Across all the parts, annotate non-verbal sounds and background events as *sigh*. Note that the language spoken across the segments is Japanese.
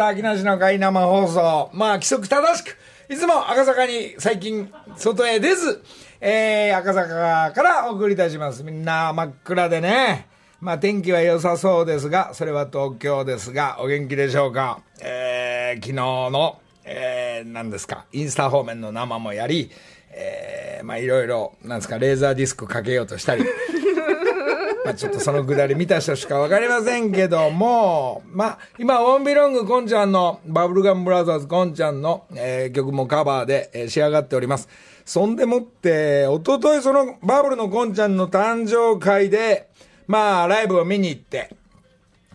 した、秋梨の会生放送。まあ、規則正しく、いつも赤坂に最近、外へ出ず、えー、赤坂からお送りいたします。みんな真っ暗でね。まあ、天気は良さそうですが、それは東京ですが、お元気でしょうか？えー、昨日の、えー、何ですか、インスタ方面の生もやり、えー、まあ、いろいろ、なんですか、レーザーディスクかけようとしたり、まあちょっとそのくだり見た人しかわかりませんけども、まあ今、オンビロングコンちゃんの、バブルガムブラザーズコンちゃんの、えー、曲もカバーで、えー、仕上がっております。そんでもって、おとといそのバブルのコンちゃんの誕生会で、まあライブを見に行って、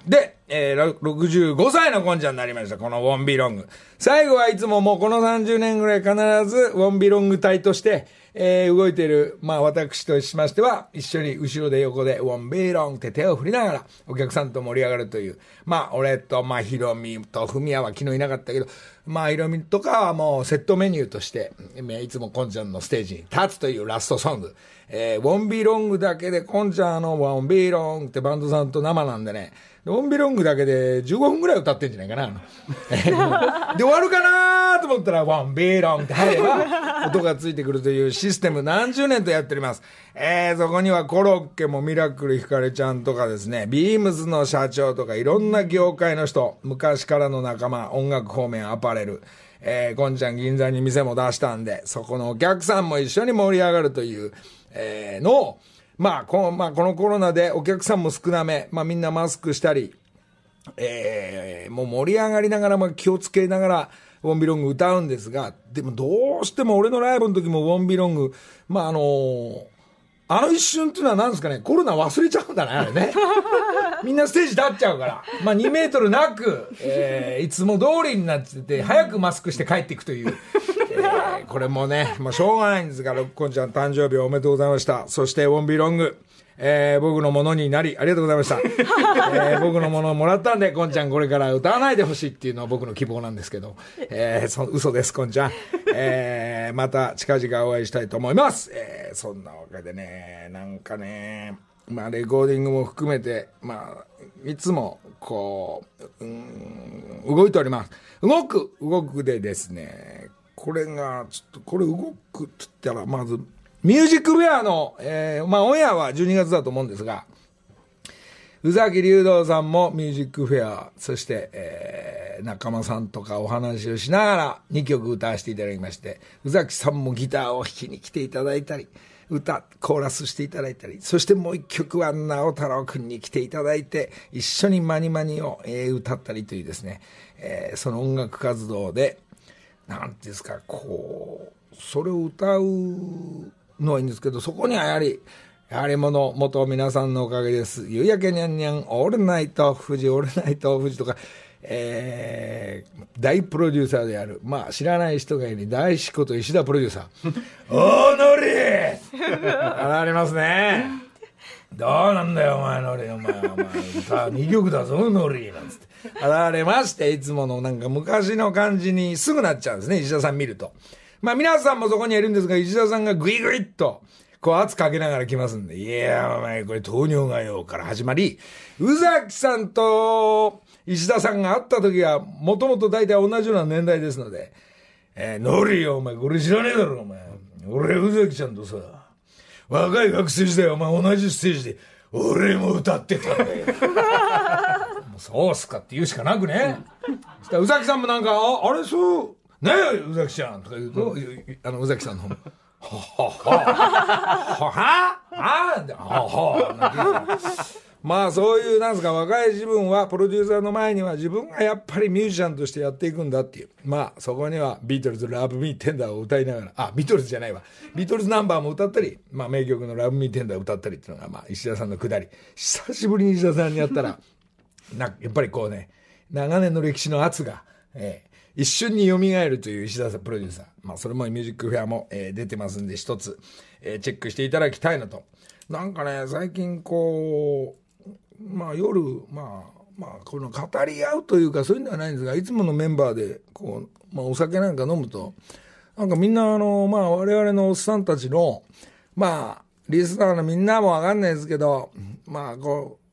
で、えー、65歳のコンちゃんになりました。このウォンビロング。最後はいつももうこの30年ぐらい必ずウォンビロング隊として、えー、動いている、まあ私としましては、一緒に後ろで横で、ウォンビーロンって手を振りながら、お客さんと盛り上がるという。まあ俺と、まあヒロミとフミヤは昨日いなかったけど、まあヒロミとかはもうセットメニューとして、いつもコンちゃんのステージに立つというラストソング。えー、ウォンビーロングだけで、コンちゃんのウォンビーロンってバンドさんと生なんでね、ロンビロングだけで15分ぐらい歌ってんじゃないかな。*laughs* で、終わるかなと思ったら、ワンビーロンって入れば、*laughs* 音がついてくるというシステム何十年とやっております。えー、そこにはコロッケもミラクルひかれちゃんとかですね、ビームズの社長とかいろんな業界の人、昔からの仲間、音楽方面アパレル、えー、こんちゃん銀座に店も出したんで、そこのお客さんも一緒に盛り上がるという、えー、のを、まあ、この、まあ、このコロナでお客さんも少なめ、まあ、みんなマスクしたり、えー、もう盛り上がりながら、まあ、気をつけながら、ウォンビロング歌うんですが、でもどうしても俺のライブの時もウォンビロング、まあ、あのー、あの一瞬っていうのは何ですかね、コロナ忘れちゃうんだね、あれね。*laughs* みんなステージ立っちゃうから。まあ2メートルなく、えー、いつも通りになってて、早くマスクして帰っていくという。これもね、まあしょうがないんですが、ロッコンちゃん誕生日おめでとうございました。そして、ウォンビロング。えー、僕のものになり、ありがとうございました。*laughs* えー、僕のものをもらったんで、こんちゃんこれから歌わないでほしいっていうのは僕の希望なんですけど、えー、そ嘘です、こんちゃん。えー、また近々お会いしたいと思います。えー、そんなわけでね、なんかね、まあ、レコーディングも含めて、まあ、いつも、こう、うん、動いております。動く、動くでですね、これが、ちょっと、これ動くって言ったら、まず、ミュージックウェアの、えー、まあ、オンエアは12月だと思うんですが、宇崎竜道さんもミュージックフェア、そして、えー、仲間さんとかお話をしながら2曲歌わせていただきまして、宇崎さんもギターを弾きに来ていただいたり、歌、コーラスしていただいたり、そしてもう一曲は直太朗くんに来ていただいて、一緒にマニマニを、えー、歌ったりというですね、えー、その音楽活動で、なんていうんですか、こう、それを歌うのはいいんですけど、そこにはやはり、やはりもの、元皆さんのおかげです。夕焼けにゃんにゃん、オールナイト富士、オールナイト富士とか、えー、大プロデューサーである。まあ、知らない人がいる大志こと石田プロデューサー。*laughs* おー、のりありますね。どうなんだよ、お前のり、お前、お前、歌2曲だぞ、のり、なんつって。現れまして、いつものなんか昔の感じにすぐなっちゃうんですね、石田さん見ると。まあ皆さんもそこにいるんですが、石田さんがグイグイっと、こう圧かけながら来ますんで、いや、お前これ糖尿がよから始まり、宇崎さんと石田さんが会った時は、もともと大体同じような年代ですので、えー、ノリよ、お前これ知らねえだろ、お前。俺、宇崎ちゃんとさ、若い学生時代お前同じステージで、俺も歌ってたんだよ。もうそうっすかって言うしかなくね。したら宇崎さんもなんか、あれそう、ねえ、宇崎ちゃんとか言うと、あの宇崎さんの方も。はははははははまあそういうなんですか若い自分はプロデューサーの前には自分がやっぱりミュージシャンとしてやっていくんだっていうまあそこにはビートルズ「ラブ・ミー・テンダー」を歌いながらあビートルズじゃないわビートルズナンバーも歌ったり、まあ、名曲の「ラブ・ミー・テンダー」を歌ったりっていうのが、まあ、石田さんのくだり久しぶりに石田さんにやったらなやっぱりこうね、長年の歴史の圧が、ええ一瞬に蘇るという石田さんプロデューサー。まあ、それもミュージックフェアも、えー、出てますんで、一つ、えー、チェックしていただきたいなと。なんかね、最近こう、まあ夜、まあ、まあ、この語り合うというか、そういうのはないんですが、いつものメンバーで、こう、まあ、お酒なんか飲むと、なんかみんな、あの、まあ、我々のおっさんたちの、まあ、リスナーのみんなもわかんないですけど、まあ、こう、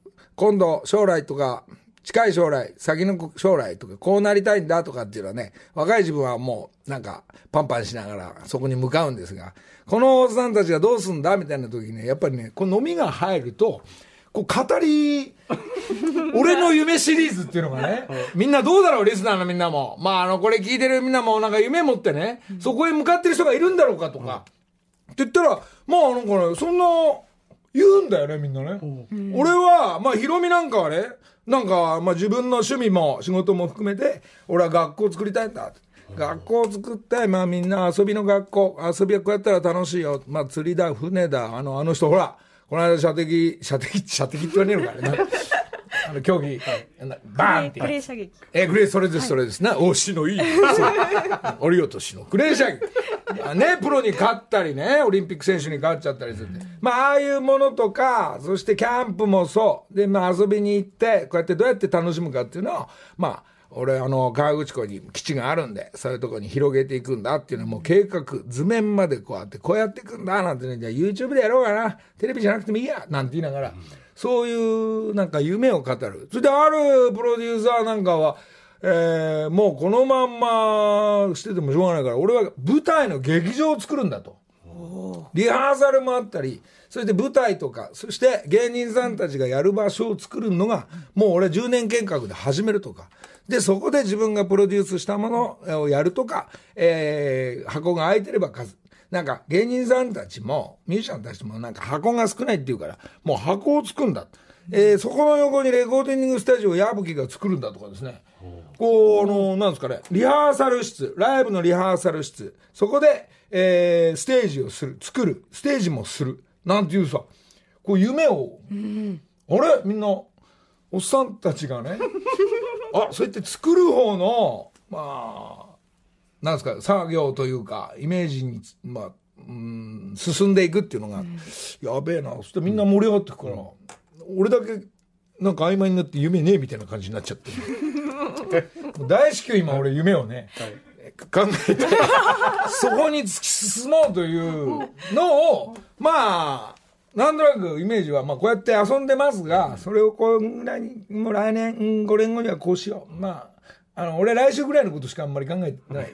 今度、将来とか、近い将来、先の将来とか、こうなりたいんだとかっていうのはね、若い自分はもう、なんか、パンパンしながら、そこに向かうんですが、このおっさんたちがどうすんだみたいな時にね、やっぱりね、この飲みが入ると、こう語り、*laughs* 俺の夢シリーズっていうのがね、みんなどうだろう、リスナーのみんなも。まあ、あの、これ聞いてるみんなもなんか夢持ってね、そこへ向かってる人がいるんだろうかとか、って言ったら、まあ、なんかね、そんな、言うんだよね、みんなね。俺は、まあ、ヒロミなんかはね、なんか、まあ、自分の趣味も仕事も含めて、俺は学校を作りたいんだ。学校を作って、まあみんな遊びの学校、遊びはこうやったら楽しいよ。まあ釣りだ、船だ、あの、あの人ほら、この間射的、射的、射的って言わねえのかね。あの、競技、バーンって。クレー射撃。え、クレー、それです、それですな。おしのいい。降り落としの。クレー射撃。ね、プロに勝ったりね、オリンピック選手に勝っちゃったりするんで。まあ、ああいうものとか、そしてキャンプもそう。で、まあ、遊びに行って、こうやってどうやって楽しむかっていうのを、まあ、俺、あの、川口湖に基地があるんで、そういうところに広げていくんだっていうのはもう計画、図面までこうやって、こうやっていくんだ、なんてね、じゃあ YouTube でやろうかな、テレビじゃなくてもいいや、なんて言いながら、そういうなんか夢を語る。それであるプロデューサーなんかは、えー、もうこのまんましててもしょうがないから、俺は舞台の劇場を作るんだと。リハーサルもあったり、そして舞台とか、そして芸人さんたちがやる場所を作るのが、もう俺は10年計画で始めるとか。で、そこで自分がプロデュースしたものをやるとか、えー、箱が空いてれば。なんか芸人さんたちも、ミュージシャンたちもなんか箱が少ないっていうから、もう箱を作るんだ。えー、そこの横にレコーディングスタジオを矢吹が作るんだとかですね。こう、あの、なんですかね、リハーサル室、ライブのリハーサル室、そこで、えー、ステージをする、作る、ステージもする、なんていうさ、こう夢を、あれ？みんな、おっさんたちがね、*laughs* あ、そうやって作る方の、まあ、なんですか、作業というか、イメージに、まあ、うん、進んでいくっていうのが、やべえな、そしてみんな盛り上がってくから、俺だけ、なんか曖昧になって夢ねえみたいな感じになっちゃって。大至急今俺夢をね、考えて、そこに突き進もうというのを、まあ、なんとなくイメージは、まあこうやって遊んでますが、それをこうぐらいに、もう来年、5年後にはこうしよう。まあ、あの、俺来週ぐらいのことしかあんまり考えてない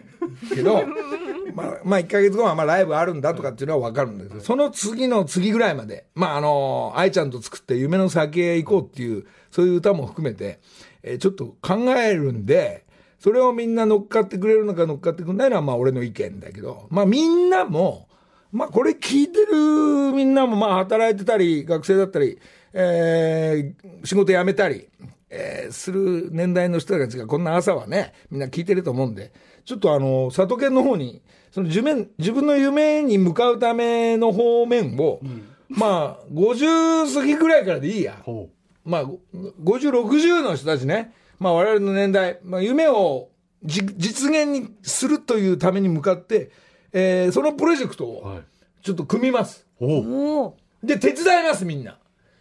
けど、*laughs* まあ、まあ1ヶ月後はまあライブあるんだとかっていうのはわかるんだけど、その次の次ぐらいまで、まああの、愛ちゃんと作って夢の先へ行こうっていう、そういう歌も含めて、えーちょっと考えるんで、それをみんな乗っかってくれるのか乗っかってくれないのはまあ俺の意見だけど、まあみんなも、まあこれ聞いてるみんなもまあ働いてたり、学生だったり、えー仕事辞めたり、えーする年代の人たちがこんな朝はね、みんな聞いてると思うんで、ちょっとあの、里犬の方に、その夢、自分の夢に向かうための方面を、まあ、50過ぎぐらいからでいいや。ほまあ、ご50、60の人たちね、まあ我々の年代、まあ夢をじ実現にするというために向かって、えーそのプロジェクトう。はをい。ちょっと組みます。おうおお。で、手伝います、みんな。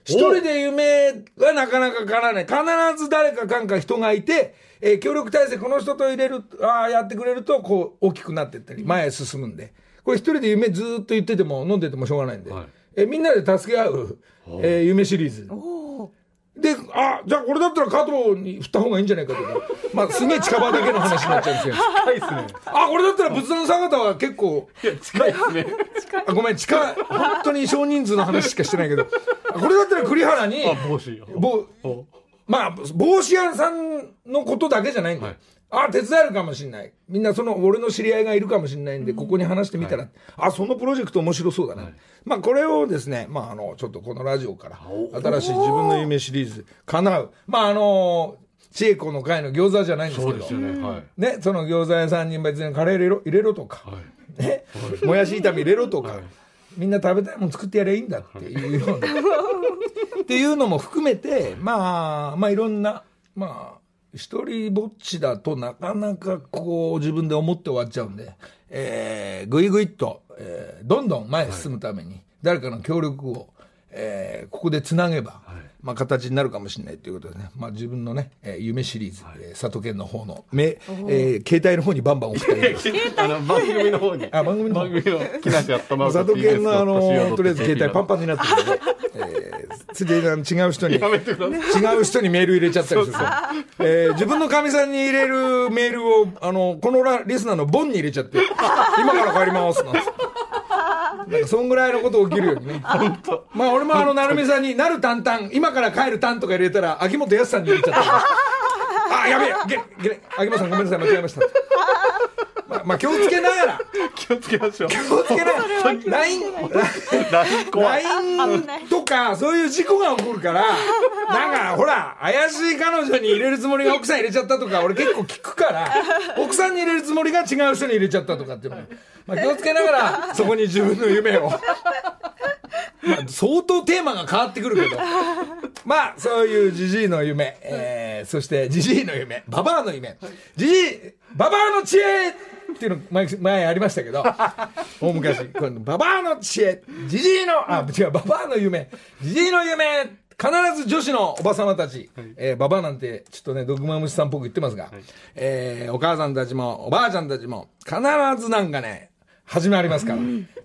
一人で夢はなかなか叶わない。必ず誰かかんか人がいて、えー協力体制この人と入れる、ああ、やってくれると、こう、大きくなっていったり、前へ進むんで。これ一人で夢ずーっと言ってても、飲んでてもしょうがないんで。はいえーみんなで助け合う、えー夢シリーズ。おお。で、あ、じゃあこれだったら加藤に振った方がいいんじゃないかとか。*laughs* まあ、すげえ近場だけの話になっちゃうんですよ。近いですね。あ、これだったら仏壇さん方は結構、いや、近いですね。あごめん、近い、本当に少人数の話しかしてないけど、あこれだったら栗原に、あ、帽子。まあ、帽子屋さんのことだけじゃないんだよ。はいあ、手伝えるかもしれない。みんなその、俺の知り合いがいるかもしれないんで、ここに話してみたら、あ、そのプロジェクト面白そうだな。まあ、これをですね、まあ、あの、ちょっとこのラジオから、新しい自分の夢シリーズ、叶う。まあ、あの、千恵子の会の餃子じゃないんですけど、そね。はい。ね、その餃子屋さんに別にカレー入れろ入れろとか、はい。ね、もやし炒め入れろとか、はい。みんな食べたいもの作ってやればいいんだっていうような、っていうのも含めて、まあ、まあいろんな、まあ、一人ぼっちだとなかなかこう自分で思って終わっちゃうんで、えー、ぐいぐいっと、えーどんどん前へ進むために、誰かの協力を、えーここでつなげば、まあ、形になるかもしれないということでね、まあ、自分のね、えー夢シリーズ、えー佐渡県の方の、めえー携帯の方にバンバン送って *laughs* あの番組の方に。あ番組の方。番組の木梨やったま佐渡県のあの、とりあえず携帯パンパンになってるんで、えー、つい違う人に。違う人にメール入れちゃったりすると、えー自分のかみさんに入れるメールを、あの、このラリスナーのボンに入れちゃって、今から帰りますなんて。なんかそんぐらいのこと起きるよね。*laughs* まあ俺もあの、なるみさんになるたんたん、今から帰るたんとか入れたら、秋元康さんに入れちゃった。*laughs* あ、やべえ、げ、げ、秋元さんごめんなさい、間違えました。まあ、まあ気をつけながら、気をつけましょう。気をつけながら、LINE。LINE とか、そういう事故が起こるから、*laughs* なんか、ほら、怪しい彼女に入れるつもりが奥さん入れちゃったとか、俺結構聞くから、*laughs* 奥さんに入れるつもりが違う人に入れちゃったとかっていうの。まあ気をつけながら、そこに自分の夢を。*laughs* まあ、相当テーマが変わってくるけど。まあ、そういうジジイの夢、えー、そしてジジイの夢、ババアの夢、ジジイ、ババアの知恵っていうの前、前ありましたけど、大昔、このババアの知恵、ジジイの、あ、違う、ババアの夢、ジジイの夢、必ず女子のおばさまたち、えーババアなんて、ちょっとね、毒マムシさんっぽく言ってますが、えーお母さんたちも、おばあちゃんたちも、必ずなんかね、始まりますから、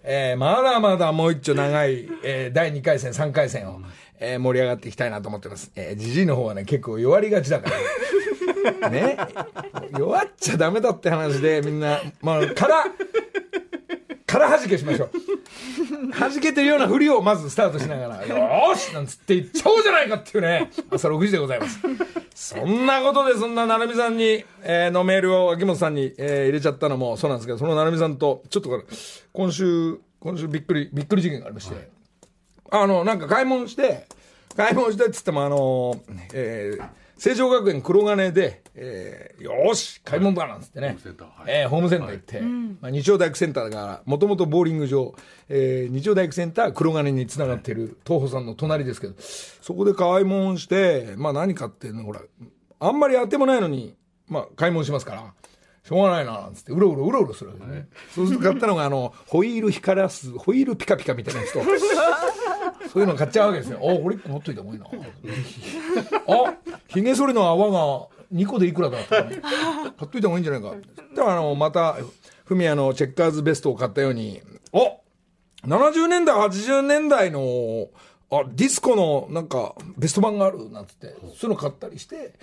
えーまだまだもう一丁長い、えー第2回戦、3回戦を、えー盛り上がっていきたいなと思ってます。えー、ジジイの方はね、結構弱りがちだから。*laughs* ね。弱っちゃダメだって話で、みんな、まあ、から、から弾けしましょう。*laughs* 弾けてるようなふりをまずスタートしながら、よーしなんつって言っちゃおうじゃないかっていうね、朝6時でございます。そんなことで、そんな成美さんに、えーのメールを秋元さんに、えー入れちゃったのもそうなんですけど、その成美さんと、ちょっとこれ、今週、今週びっくり、びっくり事件がありまして、あの、なんか買い物して、買い物してっつっても、あの、えー、成城学園黒金で、えー、よーし、買い物だなんつってね。センターはい。えーホームセンター行って、まあ、日曜大工センターだから、もともとボーリング場、えー、日曜大工センター黒金につながってる東宝さんの隣ですけど、そこで買い物して、まあ何買ってんの、ほら、あんまり当てもないのに、まあ買い物しますから、しょうがないな、なんつって、うろうろうろうろするわけですね。そうすると買ったのが、あの、ホイール光らす、ホイールピカピカみたいなやつと、*laughs* そういうの買っちゃうわけですよ。*laughs* あ、これ1個持っといた方がいいな。あ、髭剃りの泡が2個でいくらだとかね、買っといた方がいいんじゃないか。だからあの、また、フミヤのチェッカーズベストを買ったように、お70年代、80年代の、あ、ディスコのなんかベスト版があるなんつって、そういうの買ったりして、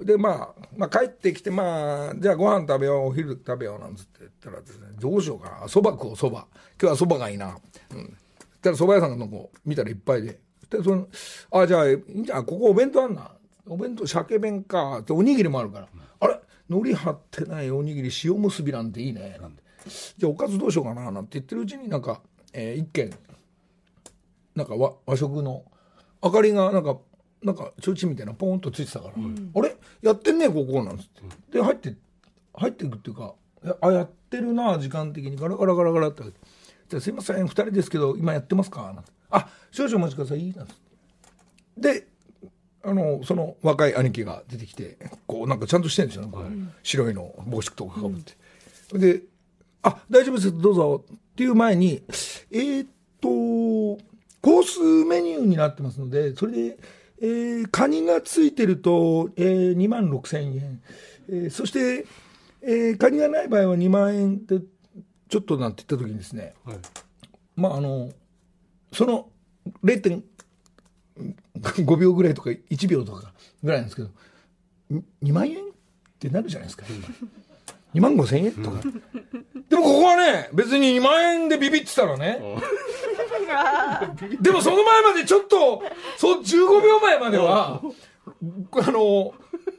で、まあ、まあ帰ってきて、まあ、じゃあご飯食べよう、お昼食べようなんつって言ったらですね、どうしようかな、蕎麦食おう、蕎麦。今日は蕎麦がいいな。うん。たら蕎麦屋さんのとこ見たらいっぱいで。で、その、あ、じゃあ、いいんじゃん、ここお弁当あんな。お弁当、鮭弁か。っておにぎりもあるから。あれ？海苔張ってないおにぎり、塩結びなんていいね。なんて。じゃあおかずどうしようかな。なんて言ってるうちになんか、えー一軒、なんか和和食の明かりがなんかなんかちょうちんみたいなポーンとついてたから、あれ？やってんねここなんつってで入って入っていくっていうかやあやってるな時間的にガラガラガラガラってじゃあすいません2人ですけど今やってますか？なんて。あ少々お待ちください。なんて。であのその若い兄貴が出てきてこうなんかちゃんとしてるんですよ、ね白いの帽子とかかぶって、で「あ大丈夫ですどうぞ」っていう前にえーっとコースメニューになってますのでそれで、えーカニがついてると、えー、2万6千円、えーそして、えーカニがない場合は2万円ってちょっとなんて言った時にですねはい。まああのその0.5秒ぐらいとか1秒とかぐらいなんですけどに2万円ってなるじゃないですか2万5千円とか。でもここはね別に2万円でビビってたらね。でもその前までちょっとそう15秒前まではあの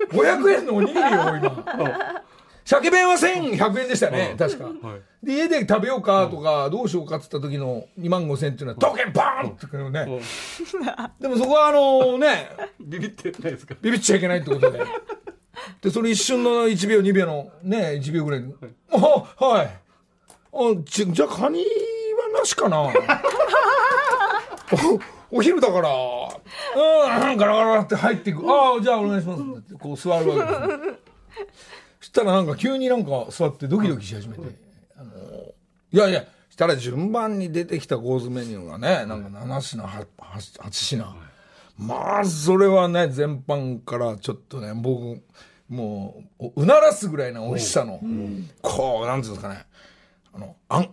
500円のおにぎりを今鮭弁は1100円でしたね確かはい。で家で食べようかとか、どうしようかっつった時の2万5千っていうのは、刀剣バーンってね。でもそこはあのね、ビビってないですか？ビビっちゃいけないってことで。で、その一瞬の1秒、2秒のね、1秒ぐらいに、あ、はい。あじじゃあカニはなしかなおお昼だから、うん、ガラガラって入っていく。ああ、じゃあお願いしますこう座るわけです。そしたらなんか急になんか座ってドキドキし始めて、あのいやいや、したら順番に出てきたコースメニューがね、なんか7品、8, 8品。まあ、それはね、全般からちょっとね、僕、もう、うならすぐらいの美味しさの、こう、なんていうんですかね、あの、あん、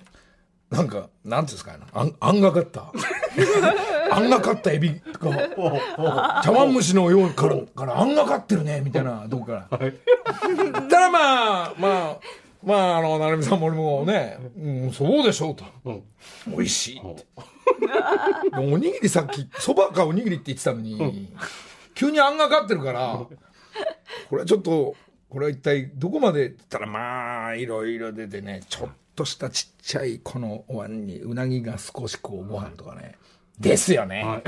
なんか、なんていうんですかね、あん、あんがかった。*laughs* あんがかったエビが、茶碗蒸しのようから、からあんがかってるね、みたいな、どこから。たらまあ、まあ、まあ、あの、成美さんも俺もね、うん、そうでしょうと。うん美味しいって。おにぎりさっき、そばかおにぎりって言ってたのに、急にあんがかってるから、これはちょっと、これは一体どこまでって言ったら、まあ、いろいろ出てね、ちょっとしたちっちゃいこのお椀にうなぎが少しこうご飯とかね。ですよね。はい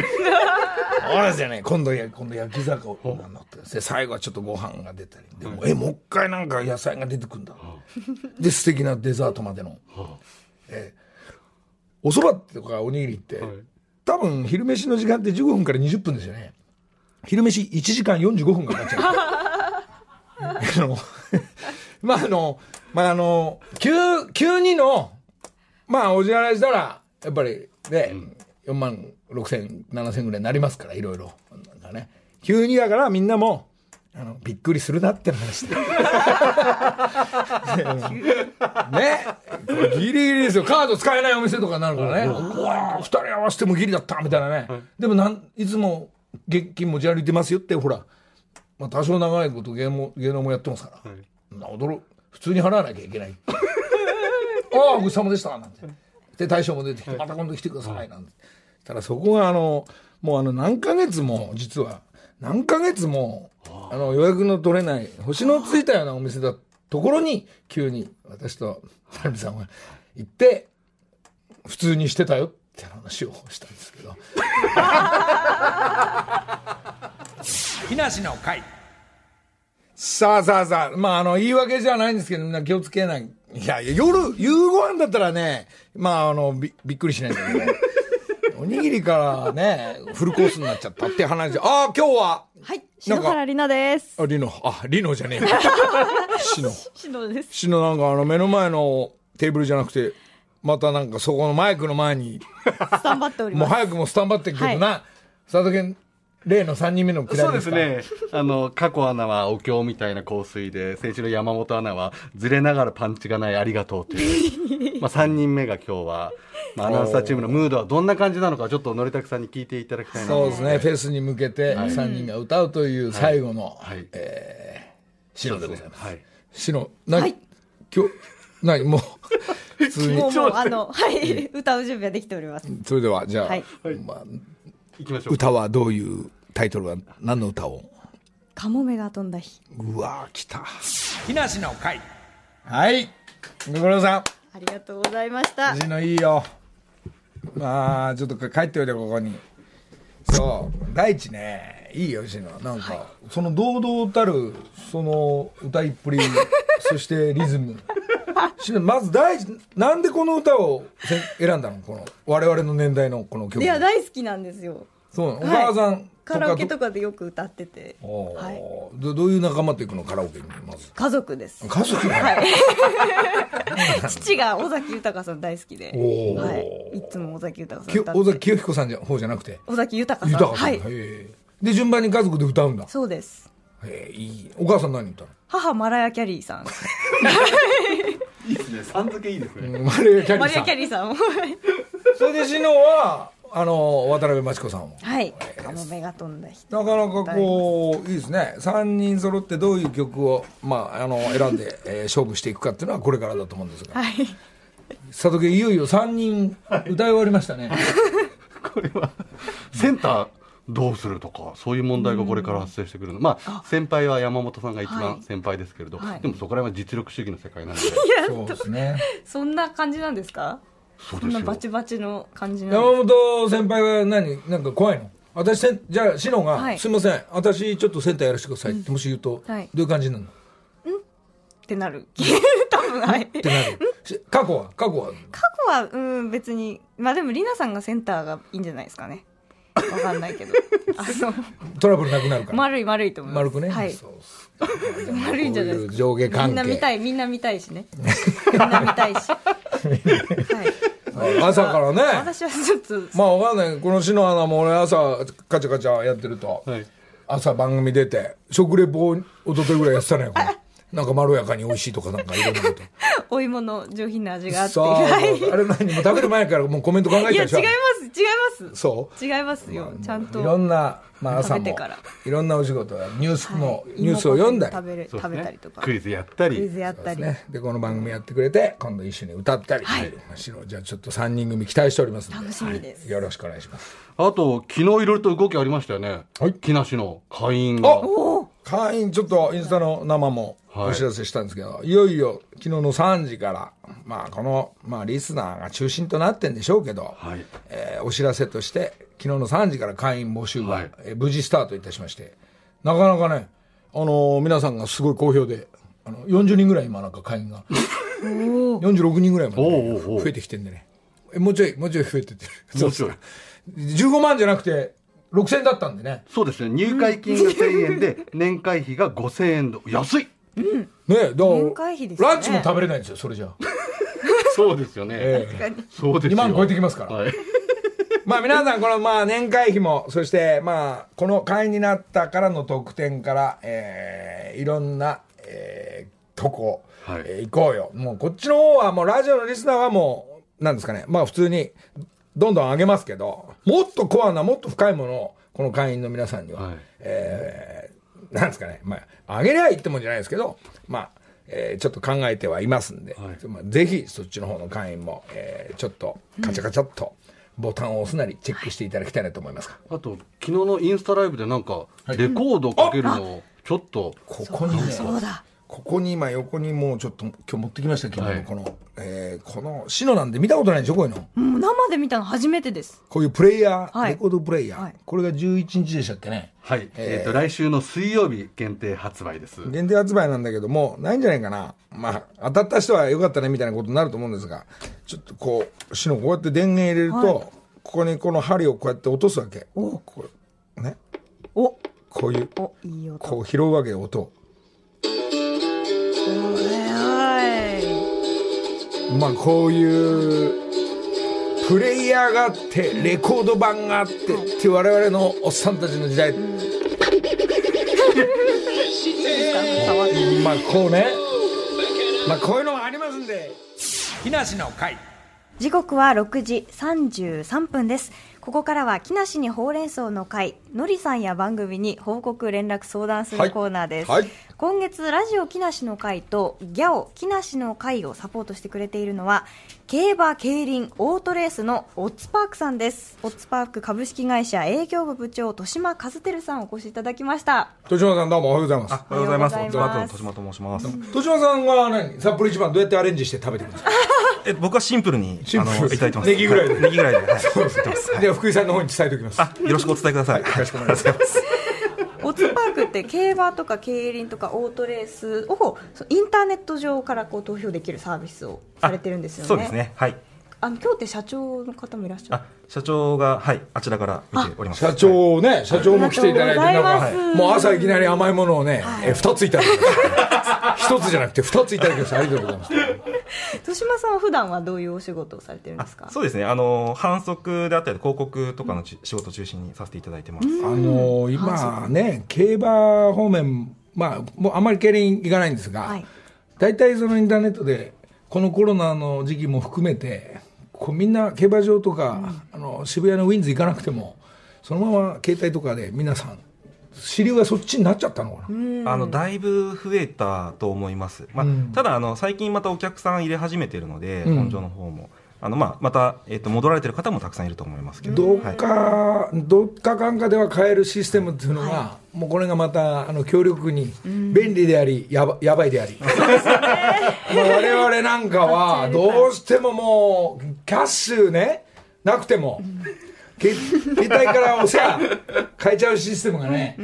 そうですよね。今度や、今度焼き魚が乗ってで、最後はちょっとご飯が出たり。でも、え、もう一回なんか野菜が出てくんだ。で、素敵なデザートまでの。えーお蕎麦とかおにぎりって、はい多分昼飯の時間って15分から20分ですよね。昼飯1時間45分かかっちゃう。*laughs* あの、まああの、まああの、急、急にの、まあお支払いしたら、やっぱりね、4万6千、7千ぐらいになりますから、いろいろ。なんかね。急にだからみんなも、あの、びっくりするなって話で。*laughs* ね。これギリギリですよ。カード使えないお店とかになるからね。うわ二人合わせてもギリだったみたいなね。でもなん、いつも現金持ち歩いてますよって、ほら、まあ多少長いこと芸能芸能もやってますから。な驚普通に払わなきゃいけない。*laughs* ああ、ごちそうさまでした。なんて。で、大将も出てきて、また今度来てください。なんて。ただそこがあの、もうあの何ヶ月も、実は、何ヶ月も、あの予約の取れない、星のついたようなお店だところに、急に私と成美さんは行って、普通にしてたよって話をしたんですけど。*laughs* 木梨の会。さあさあさあ、まあ、あの、言い訳じゃないんですけど、みんな気をつけない。いやいや、夜、夕ご飯だったらね、まあ、あの、び、びっくりしないんだけど、*laughs* おにぎりからね、フルコースになっちゃったって話で、ああ、今日は、はい、篠原里奈です。あ、リノ、あ、リノじゃねえよ。*laughs* シノ。篠です。シノなんかあの、目の前のテーブルじゃなくて、またなんかそこのマイクの前に、*laughs* スタンバっております。もう早くもスタンバってるけどな、佐藤健、例の3人目のくだそうりですすね。あの、過去アナはお経みたいな香水で、先週の山本アナはずれながらパンチがないありがとうという。*laughs* まあ3人目が今日は、まあ、アナウンサーチームのムードはどんな感じなのか、ちょっとのりたくさんに聞いていただきたいなとそうですね、フェスに向けて3人が歌うという最後の、はいえー、シノでございます。はい。シノ、何、はい今日、何？もう、普通にも。う、あの、はい、歌う準備はできております。それでは、じゃあ、はいまあ。歌はどういうタイトルは何の歌を？カモメが飛んだ日。うわー、来た。木梨の会。はい。ご苦労さん。ありがとうございました。藤野いいよ。まあ、ちょっと帰っておいて、ここに。そう。大地ね、いいよ、藤野。なんか、その堂々たる、その歌いっぷり、*laughs* そしてリズム。しまず大地、なんでこの歌をせ選んだの？この、我々の年代のこの曲。いや、大好きなんですよ。そうおはい母さんとかカラオケとかでよく歌ってて。はい。どどういう仲間と行くの？カラオケにまず家族です。家族が、はい。*laughs* 父が尾崎豊さん大好きで。はい。いつも尾崎豊さんき歌って。尾崎清彦さんじゃ方じゃなくて？尾崎豊さん。豊さん、はい。へえで順番に家族で歌うんだそうです。へえいいお母さん何歌う母マラヤ・キャリーさん。いいですね。さん付けいいですね。のマリア・キャリマリア・ーさんキャリーさんも。それでシノはあの渡辺真知子さんもはい。カモメが飛んだ日。なかなかこういいですね。3人揃ってどういう曲を、まあ、あの選んで、*laughs* えー勝負していくかっていうのはこれからだと思うんですが。はい。佐藤家いよいよ3人歌い終わりましたね。*laughs* これは、センターどうするとか、そういう問題がこれから発生してくるの。まあ、先輩は山本さんが一はい。番先輩ですけれど、はい。でもそこら辺は実力主義の世界なので、*laughs* そうですね。そんな感じなんですか？そんなバ。チバチの感じなん山本先輩は何？なんか怖いの？私せんじゃあシノが、はいすいません私ちょっとセンターやらせてくださいってもし言うと、はいどういう感じになるのってなる。*laughs* 多分、はい。ってなるし過去は？過去は？過去は、うん、別に、まあでも、りなさんがセンターがいいんじゃないですかね。わかんないけど。*laughs* あの、トラブルなくなるから丸い丸いと思います。丸くね、はい。*laughs* 丸いんじゃないですか。上下関係みんな見たい、みんな見たいしね。みんな見たいし。はい。朝からね。私はちょっとまあわかんない。この篠アナも俺朝カチャカチャやってると、はい朝番組出て、食レポを一昨日ぐらいやってたのよ。なんかまろやかに美味しいとかなんかいろんなこと。*laughs* お芋の上品な味があって。さあ、れ何もう食べる前からもうコメント考えていや違います。違います。そう。違いますよ。ちゃんといろんな、まあ朝もいろんなお仕事や、ニュースの、はい。ニュースを読んだり。食。べる食べたりとか。クイズやったクイりズやったり。ね、でこの番組やってくれて今度一緒に歌ったり、はい。白じゃあちょっと3人組期待しておりますので。楽しみです。よろしくお願いします。あと昨日いろいろと動きありましたよね。はい。木梨の会員が。おお会員ちょっとインスタの生もはい。お知らせしたんですけど、い、よいよ昨日の3時からまあこの、まあ、リスナーが中心となってんでしょうけど、はい。えーお知らせとして昨日の3時から会員募集が、はい。えー無事スタートいたしましてなかなかね、あのー皆さんがすごい好評であの40人ぐらい今なんか会員が *laughs* 46人ぐらいまで、増えてきてんでね。えもうちょいもうちょい増えてって。るもうちょい。15万じゃなくて6000だったんでね。そうですね。入会金が1000円で *laughs* 年会費が5000円と安い。ねだから年会費でね。ランチも食べれないんですよそれじゃ。あ、*laughs* そうですよね、ええ。確かにそうですよ。2万超えてきますから。はい。*laughs* まあ皆さんこのまあ年会費もそしてまあこの会員になったからの特典から、えーいろんな、えーとこ、はい。えー行こうよ。もうこっちの方はもうラジオのリスナーはもうなんですかね。まあ普通にどんどん上げますけどもっとコアなもっと深いものをこの会員の皆さんには、はい。えーなんですかね。まあ上げりゃいいってもんじゃないですけどまあえーちょっと考えてはいますんで、はい。まあ、ぜひそっちの方の会員も、えーちょっとカチャカチャっとボタンを押すなりチェックしていただきたいなと思いますが、あと昨日のインスタライブでなんかレコードかけるのをちょっと。ここにねそうだここに今横にもうちょっと今日持ってきました昨日はいのこの、えーこの篠なんで見たことないでしょこういうの。もう生で見たの初めてです。こういうプレイヤー、はい。レコードプレイヤー、はい。これが11日でしたっけね。はい、えっ、と来週の水曜日限定発売です。限定発売なんだけどもないんじゃないかな。まあ当たった人はよかったねみたいなことになると思うんですがちょっとこう篠こうやって電源入れると、はい。ここにこの針をこうやって落とすわけ。おこれね。お。こういうおいい音。こう拾うわけよ音まあこういうプレイヤーがあってレコード版があってっていう我々のおっさんたちの時代、まあこうね。まあこういうのがありますんで。木梨の会。時刻は6時33分です。ここからは木梨にほうれん草の会のりさんや番組に報告連絡相談するコーナーです、はいはい今月ラジオ木梨の会とギャオ木梨の会をサポートしてくれているのは競馬競輪オートレースのオッツパークさんですオッツパーク株式会社営業部部長豊島和輝さんお越しいただきました豊島さんどうもおはようございますおはようございます。オットマークの豊島と申します。豊島さんは何？札幌一番どうやってアレンジして食べてくるんです？かえ、僕はシンプルに、シンプルあの、いただいてます。ネギぐらいではネギぐらいで。はい。そうです。では福井さんの方に伝えておきますあ、よろしくお伝えください。よろしくお願いします。オツパークって競馬とか競輪とかオートレースをインターネット上からこう投票できるサービスをされてるんですよねそうですね。はい。あの今日って社長の方もいらっしゃる？あ、社長が、はい、あちらから見ております。社長ね、社長も来ていただいて、なんかがとうございます、もう朝いきなり甘いものをね、え二ついただきました。一つじゃなくて二ついただきました。ありがとうございます。豊島さんは普段はどういうお仕事をされてるんですか？あそうですね。あの、反則であったり、広告とかのち仕事を中心にさせていただいてます。あのー今ね、競馬方面、まあ、もうあんまり競輪行かないんですが、はい大体そのインターネットで、このコロナの時期も含めて、こうみんな競馬場とか、あの渋谷のウィンズ行かなくても、そのまま携帯とかで皆さん、主流がそっちになっちゃったのかな。あのだいぶ増えたと思います、まあうん。ただあの、最近またお客さん入れ始めてるので、うん。本庄の方もあの、まあ、また、えっと戻られてる方もたくさんいると思いますけど、どっはい。か、どっかかんかでは買えるシステムっていうのが、もうこれがまたあの強力に便利であり、やばやばいであり、*laughs* 我々なんかは、どうしてももう、キャッシュね、なくても、け携帯からお世話変えちゃうシステムがね、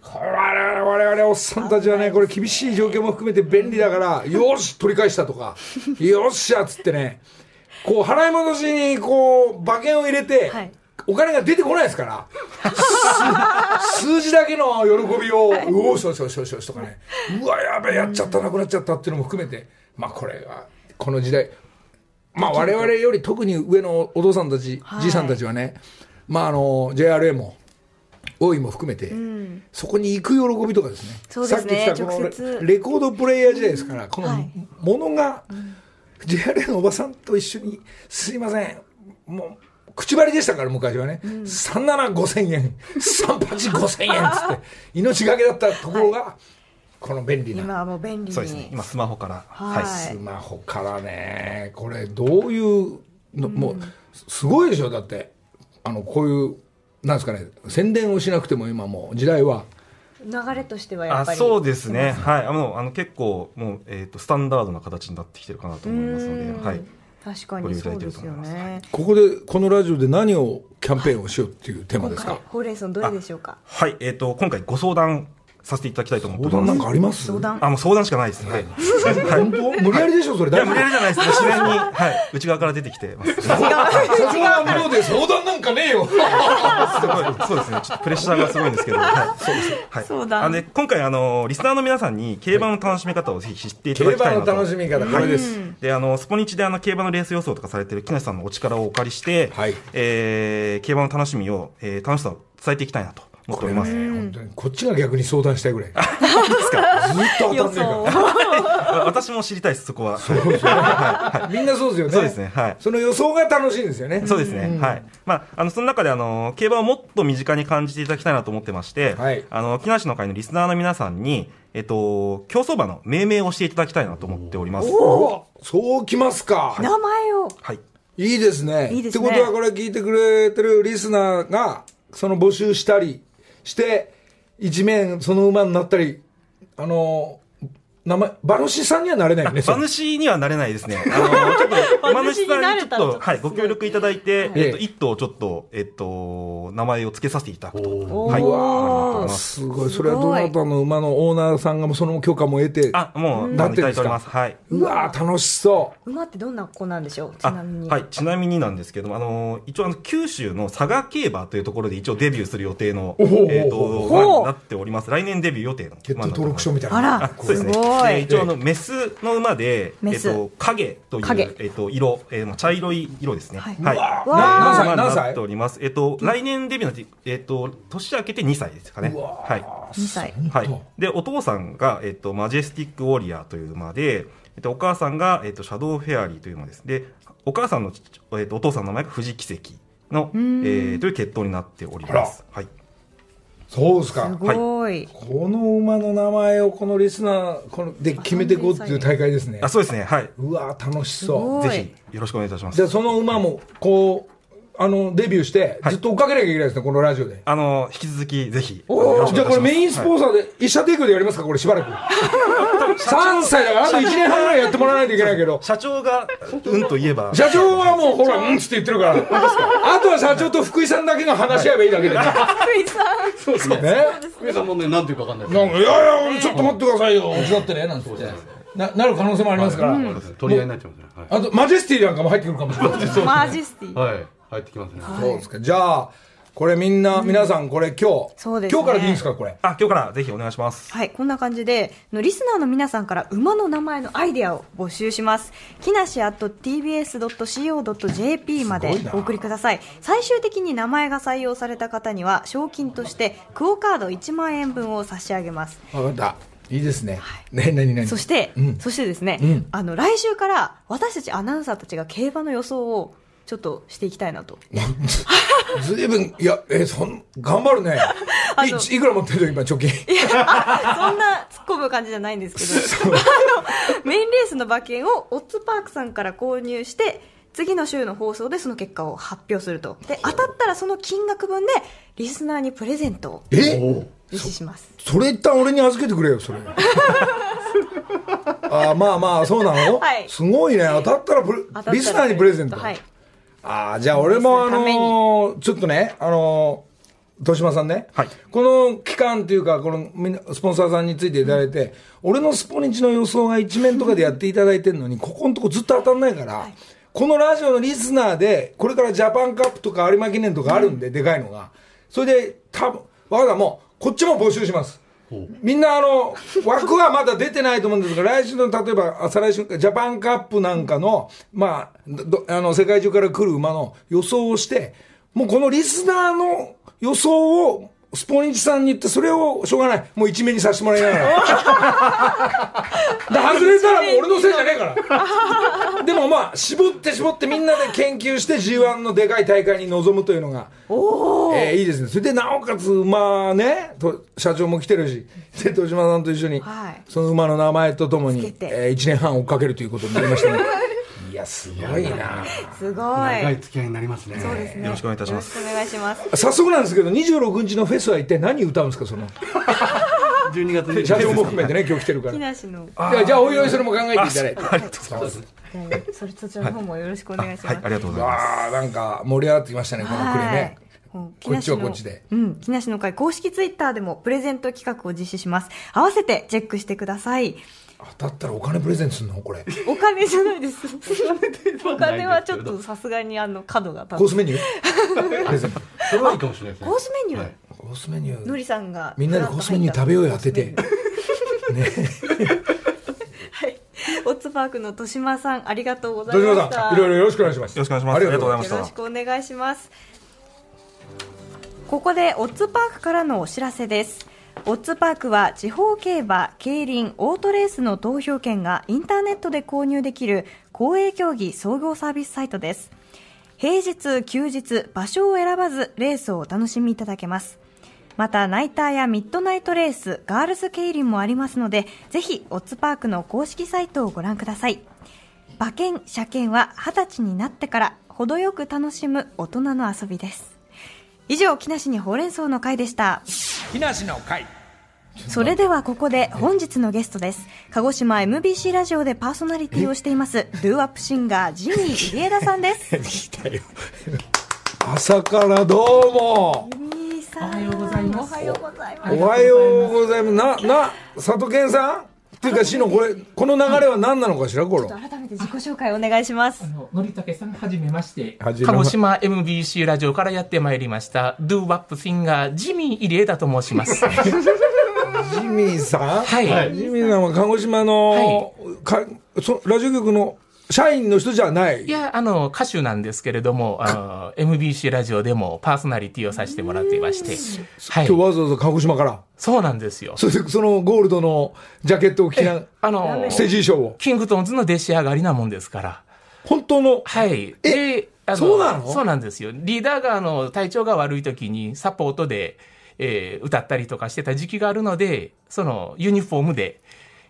これ我々我々おっさんたちはね、これ厳しい状況も含めて便利だから、よし、取り返したとか、よっしゃっつってね、こう払い戻しにこう馬券を入れて、はい。お金が出てこないですから、*laughs* す数字だけの喜びを、うおーしよしよしよしよしとかね、うわ、やべえ、やっちゃった、なくなっちゃったっていうのも含めて、まあこれは、この時代、まあ我々より特に上のお父さんたち、はい。じいさんたちはね、まああの、JRA も、大井も含めて、そこに行く喜びとかですね。ねさっき言ったこのレコードプレイヤー時代ですから、このはい。ものが、JRA のおばさんと一緒に、すいません、もう、口張りでしたから、昔はね。37、5000円、38、5000円っつって、*laughs* 命がけだったところが、この便利な。今はもう便利に。そうですね。今スマホから。はい。スマホからね、これ、どういうの、もう、すごいでしょ、だって、あのこういう、なんですかね、宣伝をしなくても今もう時代は、流れとしてはやっあぱりそうですね。はい。あのあの結構もう、えー、とスタンダードな形になってきてるかなと思いますので、はい、確かにそうです用いただいてると思いますよね。ここで、このラジオで何をキャンペーンをしようっていうテーマですか？ほうれん草どれでしょうか？はい。えー、と今回ご相談させていただきたいと思ってお相談りますなんかあります？相談。あもう相談しかないですね、はい、本当？無理やりでしょ、それ。いや無理やり。りじゃないです。ね自然に、はい、内側から出てきてます。すごい社長は無料で相談なんかねえよ。そうですねちょっとプレッシャーが。すごいんですけど、はい、そうですはい相談あので今回あのリスナーの皆さんに競馬の楽しみ方をぜひ知っていただ競馬のきたいなと楽しみ方、これです。であのスポニチであの競馬のレース予想とかされてる木梨さんのお力をお借りして、はいえー競馬の楽しみを、えー楽しさを伝えていきたいなと思っております。本当にこっちが逆に相談したいぐらい。*laughs* ずっですかと当たんねえから。*laughs* 私も知りたいです、そこは。みんなそうですよね。そうですねはいその予想が楽しいんですよね。そうですね、はいまあ、あのその中であの競馬をもっと身近に感じていただきたいなと思ってまして、はいあの木梨の会のリスナーの皆さんに、えっと、競走馬の命名をしていただきたいなと思っております。おそうきますか。名前をはいいいですね。いいですねってことはこれ聞いてくれてるリスナーが、その募集したりして、一面その馬になったり、あの、名前、馬主さんにはなれないよね。馬主にはなれないですね。あの、ちょっと、馬主さんにちょっと、はい、ご協力いただいて、えええっと、一頭ちょっと、えっと、名前を付けさせていただくと。おはい。うわすすごい。それはどなたの馬のオーナーさんがもうその許可も得て、あ、もう、なっております。はい。うわー楽しそ馬ってどんな子なんでしょう？ちあなみにはい、ちなみになんですけども、あの一応あの九州の佐賀競馬というところで一応デビューする予定の、えっ、と、馬になっております。来年デビュー予定のう。血統登録書みたいな。あらあそうですね。で一応あのメスの馬で、えっと影という影。えっと色、えーまあ茶色い色ですね。はい。はい。うわー。わー馬に何歳なっております。えっと来年デビューの時えっと年明けて2歳ですかね。はい。2歳。はい、でお父さんが、えっと、マジェスティック・ウォリアーという馬で、えっと、お母さんが、えっと、シャドウ・フェアリーという馬です。でお母さんの、えっと、お父さんの名前が藤木関の、えーという血統になっております、はい、そうですか。すごい。この馬の名前をこのリスナーこので決めていこうっていう大会ですね。あ。そうですね。はい。うわー楽しすそう。ぜひよろしくお願いいたします。じゃあその馬もこうあのデビューしてずっと追っかけなきゃいけないですね、このラジオで。あの引き続きぜひじゃあこれメインスポンサーで一社提供でやりますかこれしばらく。*laughs* 3歳だからあと1年半ぐらいやってもらわないといけないけど。社長がうんと言えば社長はもうほら、うんっつって言ってるから。あとは社長と福井さんだけが話し合えばいいだけでね。福井さんそうですね。福井さんもね、なんていうかわかんないですなんかいやいや、ちょっと待ってくださいよ。うちだってね、なんつって。な、なる可能性もありますから。そうですね取り合いになっちゃいますね。あと、マジェスティなんかも入ってくるかもしれない。マジェスティはい。はい。入ってきますね。そうですか。じゃあ、これみんな、皆さんこれ今日、そうですね今日からでいいんですか、これ？あ今日からぜひお願いしますはい、こんな感じで、のリスナーの皆さんから馬の名前のアイデアを募集します。木梨 tbs.co.jp ますでごいなお送りください。最終的に名前が採用された方には、賞金として、クオカード1万円分を差し上げます。わかった。いいですね。ね、なになにそして、うんそしてですね、うんあの、来週から私たちアナウンサーたちが競馬の予想をちょっとしていきたいなと。*laughs* ずいぶん、いや、え、そん、頑張るね。いいくら持ってる？の今、貯金。*laughs* そんな突っ込む感じじゃないんですけど、*laughs* あの、メインレースの馬券をオッズパークさんから購入して、次の週の放送でその結果を発表すると。で、当たったらその金額分で、リスナーにプレゼントをえ？実施します。それ一旦俺に預けてくれよ、それ。あーまあまあ、そうなの？はいすごいね。当たったらプレリスナーにプレゼント。はい。ああ、じゃあ俺もあのーちょっとね、あのー豊島さんね、はい。この期間っていうか、このみんなスポンサーさんについていただいて、俺のスポニチの予想が一面とかでやっていただいてるのに、ここのとこずっと当たんないから、このラジオのリスナーで、これからジャパンカップとか有馬記念とかあるんで、でかいのが。それで、多分わかった、もう、こっちも募集します。みんなあの、枠はまだ出てないと思うんですが、来週の、例えば、再来週、ジャパンカップなんかの、まあ、あの、世界中から来る馬の予想をして、もうこのリスナーの予想を、スポニチさんに言って、それをしょうがない。もう一面にさせてもらいながら。*laughs* で外れたらもう俺のせいじゃねえから。でもまあ、絞って絞ってみんなで研究して G1 のでかい大会に臨むというのが、えーいいですね。それでなおかつ馬ね、と社長も来てるし、で、豊島さんと一緒に、はいその馬の名前とともに、え1年半追っかけるということになりましたね。*laughs* いや、すごいなすごい長い付き合いになりますね。そうですねよろしくお願いいたしますよろしくお願いします早速なんですけど、26日のフェスは一体何歌うんですか、その？*laughs* 12月に社長も含めてね、今日来てるから。木梨のじゃあ、じゃあ、おいおいそれも考えていただいて。それそちらの方もよろしくお願いしますはい、ありがとうございます。ああ、なんか盛り上がってきましたね、この暮れね。こっちはこっちで。うん。木梨の会公式ツイッターでもプレゼント企画を実施します。合わせてチェックしてください。当たったらお金プレゼントするの？これ。お金じゃないです。*laughs* お金はちょっとさすがにあの角が立つ。コースメニュー？*laughs* プレゼント。それはいいかもしれないですね。コースメニュー、はいコースメニュー。のりさんが。みんなでコースメニュー食べようよ、当てて。*laughs* はい。オッツパークの豊島さん、ありがとうござい豊ました。島さん、いろいろよろしくお願いします。よろしくお願いしますありがとうございまありがとうございますよろしくお願いしますここでオッズパークからのお知らせですオッズパークは地方競馬、競輪、オートレースの投票権がインターネットで購入できる公営競技総合サービスサイトです。平日、休日、場所を選ばずレースをお楽しみいただけます。またナイターやミッドナイトレースガールズ競輪もありますのでぜひオッズパークの公式サイトをご覧ください。馬券、車券は二十歳になってから程よく楽しむ大人の遊びです。以上木梨にほうれん草の会でした。木梨の会。それではここで本日のゲストです鹿児島 MBC ラジオでパーソナリティをしていますドゥーワップシンガージミー入江田さんです *laughs* 来たよ。朝からどうも。ジミーさんおはようございますおはようございますおはようございます。な、な、佐藤健さん？っていうか、しの、これ、この流れは何なのかしら、これ。改めて自己紹介お願いしますあの、のりたけさん、はじめまして。鹿児島 MBC ラジオからやってまいりました、ドゥーバップシンガー、ジミー入江田と申します。ジミーさん？はいジミーさんは鹿児島の、かそラジオ局の社員の人じゃないい。や、あの、歌手なんですけれども、あの、MBC ラジオでもパーソナリティをさせてもらっていまして。はい今日。わざわざ鹿児島から。そうなんですよ。それで、そのゴールドのジャケットを着な、あの、ステージ衣装を。キングトンズの弟子上がりなもんですから。本当の、はい。えそうなの？そうなんですよ。リーダーが、あの、体調が悪い時にサポートで、えー歌ったりとかしてた時期があるので、その、ユニフォームで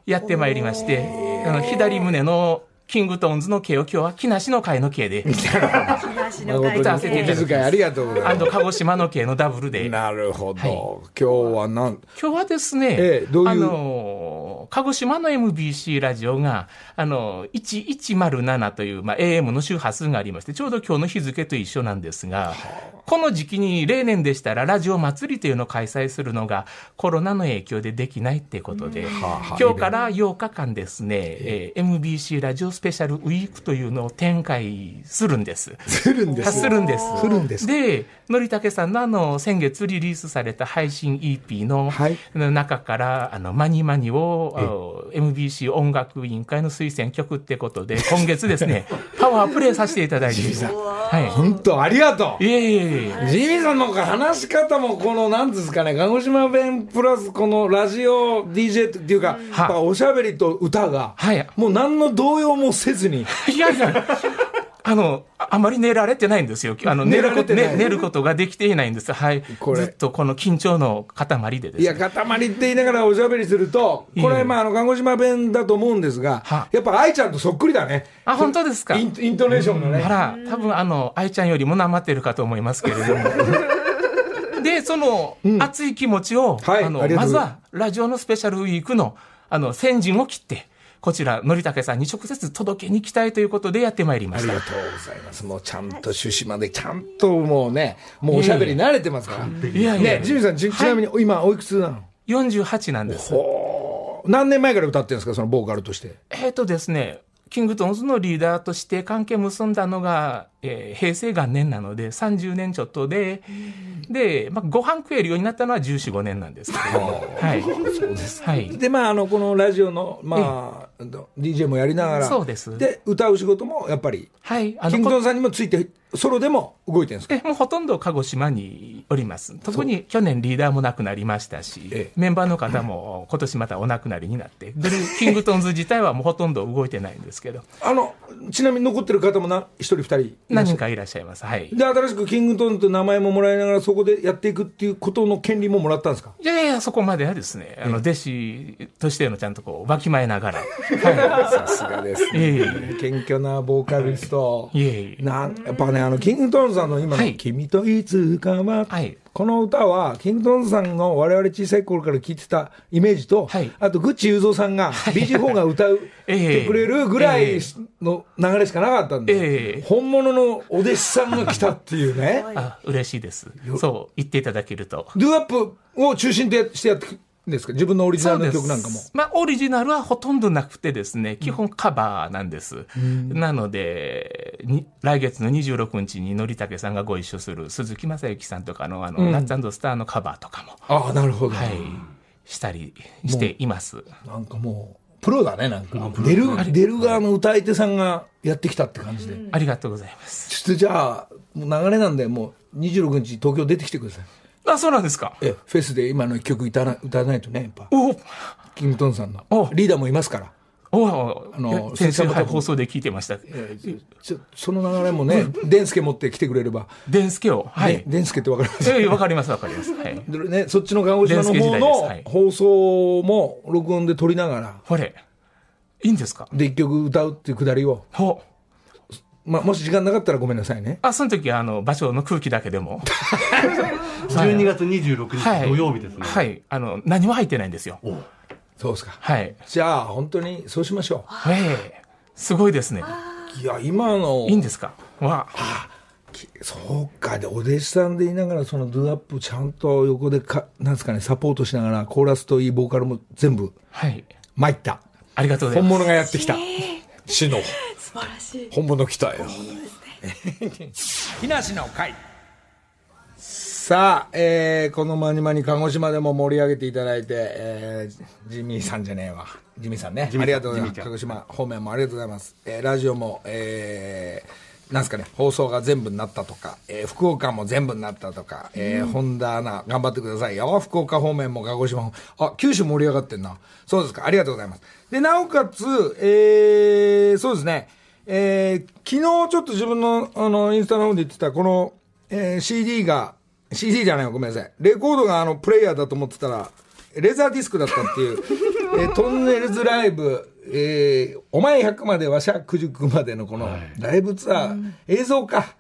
やってまいりまして、あの、左胸のキングトーンズの毛を今日は木梨の会の毛で、木梨の会。歌わせていただきます気遣いありがとうございまあと鹿児島の毛のダブルす。で、なるほど。はい。今日はなん、今日はですね、ええどういう？あの、鹿児島の MBC ラジオが、あの、1107という、まあ、AM の周波数がありまして、ちょうど今日の日付と一緒なんですが、この時期に例年でしたらラジオ祭りというのを開催するのがコロナの影響でできないってことで、はあ今日から8日間ですね、えー MBC ラジオスペシャルウィークというのを展開するんです。するんですするんです。するんですで、のりたけさんのあの、先月リリースされた配信 EP のはい。中から、あの、マニマニを、MBC 音楽委員会の推薦曲ってことで、今月ですね、*laughs* パワープレイさせていただいて。は本当ありがとう。い。いえいえいえ。ジミーさんの話し方もこのなんですかね鹿児島弁プラスこのラジオ DJ っていうか、やっぱおしゃべりと歌が、はい。もう何の動揺もせずに。*laughs* いやいや、あの、ああまり寝られてないんですよ。あの、寝ること、寝寝ることができていないんです。はい。これ。ずっとこの緊張の塊でですね。いや塊って言いながらおしゃべりするとこれまああの鹿児島弁だと思うんですがは。やっぱ愛ちゃんとそっくりだね。あ、本当ですか？インイントネーションがね。あら、多分あの、愛ちゃんよりもなまってるかと思いますけれども。*laughs* で、その、熱い気持ちを、はいあの、ありがとうございます。まずは、ラジオのスペシャルウィークの、あの、先陣を切って、こちら、のりたけさんに直接届けに行きたいということでやってまいりました。ありが。とうございます。もうちゃんと趣旨までちゃんともうねもうおしゃべり慣れてますから。いやいや。ねジミーさんちちなみに今おいくつなの？48なんです。何年前から歌ってるんですか？そのボーカルとして。えっ、とですね、キングトンズのリーダーとして関係結んだのが、えー平成元年なので30年ちょっとで、で、まあ、ご飯食えるようになったのは14、5年なんですけども。はい。そうです。はい。で、まあ、あの、このラジオの、まあ、DJ もやりながら、そうですで、歌う仕事も、やっぱり、はい。あキングこトンさんにもついて、ソロでも動いてるんですか？え、もうほとんど鹿児島におります。特に去年リーダーも亡くなりましたし、ええメンバーの方も *clears throat* 今年またお亡くなりになって、でキングトンズ自体はもうほとんど動いてないんですけど、あの、ちなみに残ってる方もな、一人二人？いらっしゃいらっしゃいます。はい。で、新しくキングトンという名前ももらいながら、そこでやっていくっていうことの権利ももらったんですか？いやいや、そこまではですね、あの、弟子としてのちゃんとこう、わきまえながら、*laughs* はさすがですい。いえいえ謙虚なボーカリスト。いえいえ。なんやっぱね、あの、キングトンさんの今の、はい君といつかは、はいこの歌は、キングトンさんの我々小さい頃から聴いてたイメージと、はい。あと、グッチ雄三さんが、BG4 が歌う、*laughs* ええ。てくれるぐらいの流れしかなかったんで、ええ。本物のお弟子さんが来たっていうね。*laughs* あ、嬉しいです。そう、言っていただけると。ドゥアップを中心でしてやってですか？自分のオリジナルの曲なんかも。まあ、オリジナルはほとんどなくてですね、基本カバーなんです。なので、に来月の26日にのりたけさんがご一緒する鈴木雅之さんとかの、あの、ナッツスターのカバーとかも、ああ、なるほど。はい、したりしています。なんかもう、プロだね、なんか。出る、出る側の歌い手さんがやってきたって感じで。ありがとうございます。ちょっとじゃあ、流れなんで、もう26日東京出てきてください。あ、そうなんですか。え、フェスで今の一曲歌わな歌わないとね、やっぱ。おキングトンさんのお。リーダーもいますから。おあの先生はい、放送で聞いてました。ちょその流れもね、デンスケ持って来てくれれば。デンスケを。はい。ねデンスケってわかりますええわかります、わかります。はい。でね、そっちの鹿児島の方の放送も録音で撮りながら、これ、いいんですか？で、一曲歌うっていうくだりを、ほまあ、もし時間なかったらごめんなさいね。あ、その時は、あの、場所の空気だけでも。12月26はい。日土曜日ですね。はい。あの、何も入ってないんですよ。そうですか。はい。じゃあ、本当にそうしましょええすごいですね。う。いや、今のいいんですか？わそうか、で、お弟子さんでいながら、そのドゥアップちゃんと横でか、なんですかね、サポートしながら、コーラスといいボーカルも全部はい。参った。ありがとうございます。本物がやってきた。死の本物来たよ。木梨の会。さあ、えー、このまにまに鹿児島でも盛り上げていただいて、えー、ジミーさんじゃねえわ。ジミーさんね。ありがとうございます。ジミーちゃん鹿児島方面もありがとうございます。えー、ラジオも、えー、なんですかね、放送が全部になったとか、えー、福岡も全部になったとか、えー、本田アナ、頑張ってくださいよ。福岡方面も鹿児島も、あ、九州盛り上がってんな。そうですか、ありがとうございます。で、なおかつ、えー、そうですね、えー、昨日ちょっと自分の、あの、インスタの方で言ってた、この、えー、CD が、CD じゃないごめんなさい。レコードがあの、プレイヤーだと思ってたら、レザーディスクだったっていう、*laughs* えートンネルズライブ、えー、お前100までわしゃ9までのこのライブツアー、映像か。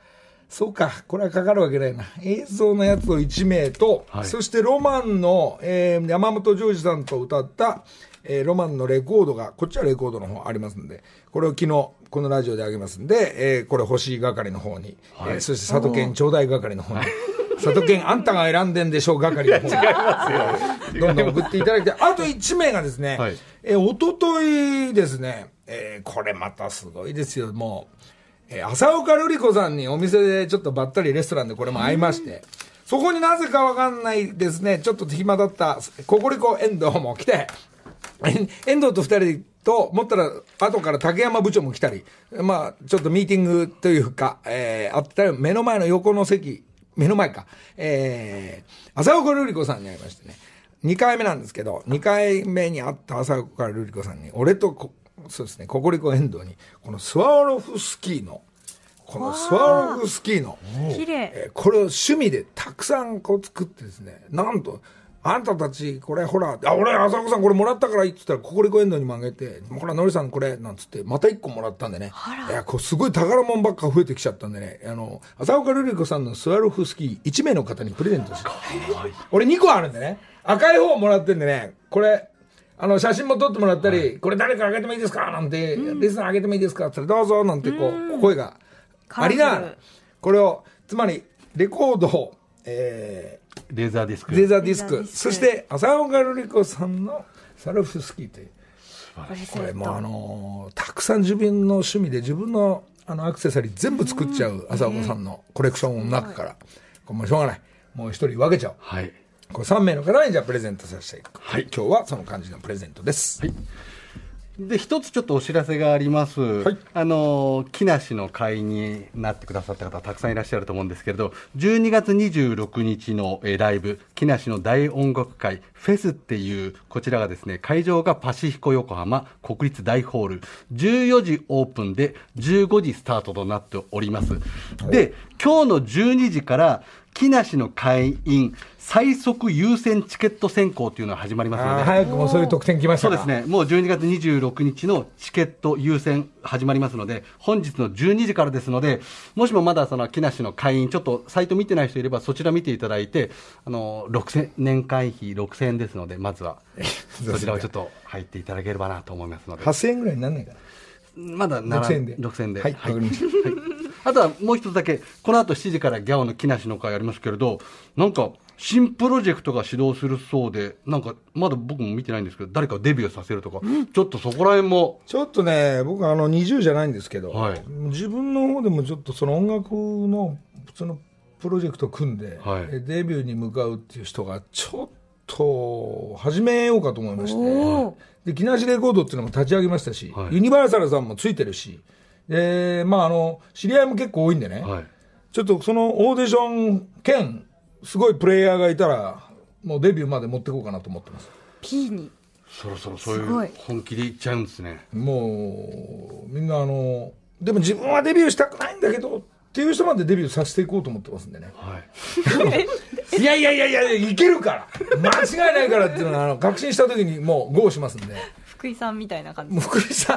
そうか、これはかかるわけないな。映像のやつを1名と、はいそしてロマンの、えー山本譲二さんと歌った、えーロマンのレコードが、こっちはレコードの方ありますんで、これを昨日、このラジオであげますんで、えーこれ欲しい係の方に、えーそして佐渡県頂戴係の方に、佐渡県あんたが選んでんでしょう係の方に、*laughs* どんどん送っていただいて、あと1名がですね、はい。えー、おとといですね、えーこれまたすごいですよ、もう、えー浅岡瑠璃子さんにお店でちょっとばったりレストランでこれも会いまして、そこになぜかわかんないですね、ちょっと暇だった、ココリコ遠藤も来て、え遠藤と二人と、持ったら、後から竹山部長も来たり、まあ、ちょっとミーティングというか、えー、あったら、目の前の横の席、目の前か、えー、浅岡瑠璃子さんに会いましてね、2回目なんですけど、2回目に会った浅岡瑠璃子さんに、俺とこ、そうですね、ココリコ遠藤に、このスワロフスキーの、このスワロフスキーの、綺麗。えーこれを趣味でたくさんこう作ってですね、なんと、あんたたち、これほら、あ、俺、浅子さんこれもらったからいいって言ったら、ココリコエンドにもあげて、ほら、のりさんこれ、なんつって、また一個もらったんでね。いや、こうすごい宝物ばっか増えてきちゃったんでね、あの、浅岡瑠璃子さんのスワロフスキー、1名の方にプレゼントして。俺2個あるんでね、赤い方もらってんでね、これ、あの、写真も撮ってもらったり、これ誰かあげてもいいですか？なんて、リスナーあげてもいいですか？ってどうぞなんてこう、声がありながらこれを、つまり、レコードを、え。ー、レーザーディスク、レーザーディスク。そして、浅岡瑠璃子さんのサルフスキーという、これもあのーたくさん自分の趣味で自分のあのアクセサリー全部作っちゃう朝岡さんのコレクションの中から、これもうしょうがない。もう一人分けちゃおう。はい。これ3名の方にじゃあプレゼントさせていく、はい。今日はその感じのプレゼントです、で、一つちょっとお知らせがあります。いあの、木梨の会になってくださった方たくさんいらっしゃると思うんですけれど、12月26日のえーライブ、木梨の大音楽会、フェスっていう、こちらがですね、会場がパシフィコ横浜国立大ホール、14時オープンで15時スタートとなっております。で、今日の12時から、木梨の会員最速優先チケット選考というのが始まりますので、早くもそういう特典来ましたか。そうですね、もう12月26日のチケット優先始まりますので、本日の12時からですので、もしもまだその木梨の会員、ちょっとサイト見てない人いれば、そちら見ていただいて、あの6000年会費6000円ですので、まずは *laughs* そちらをちょっと入っていただければなと思いますので、8000円ぐらいになんないかな。まだなら6000円で。6000円で。はいわかりましたあとはもう一つだけ、この後7時からギャオの木梨の会ありますけれど、なんか、新プロジェクトが始動するそうで、なんか、まだ僕も見てないんですけど、誰かデビューさせるとか、ちょっとそこら辺も、ちょっとね、僕あの20じゃないんですけど、はい。自分の方でもちょっとその音楽の普通のプロジェクト組んで、はい。えデビューに向かうっていう人がちょっと始めようかと思いまして、で木梨レコードっていうのも立ち上げましたし、はい。ユニバーサルさんもついてるし、でまあ、あの知り合いも結構多いんでね、はい。ちょっとそのオーディション兼すごいプレイヤーがいたらもうデビューまで持っていこうかなと思ってます。P に。そろそろそういう本気でいっちゃうんですね。もうみんなあのでも自分はデビューしたくないんだけどっていう人までデビューさせていこうと思ってますんでね。はい。*laughs* いやいやいやいやいけるから。間違いないからっていうのはあの確信した時にもうゴーしますんで福井さんみたいな感じもう福井さん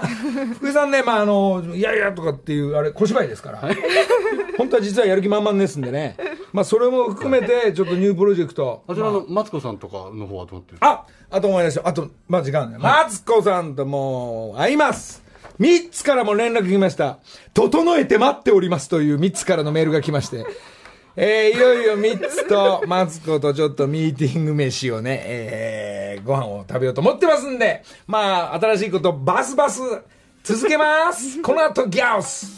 福井さんねまああのいやいやとかっていうあれ小芝居ですから *laughs* 本当は実はやる気満々ですんでねまあそれも含めてちょっとニュープロジェクトあちらのマツコさんとかの方はどうなってるああと思い出した。あと、まあ、時間ね。マツコさんともう、会います。3つからも連絡来ました。整えて待っておりますという3つからのメールが来まして。えー、いよいよ三つと、マツコとちょっとミーティング飯をね、えー、ご飯を食べようと思ってますんで、まあ、新しいことバスバス続けます。この後、ギャオス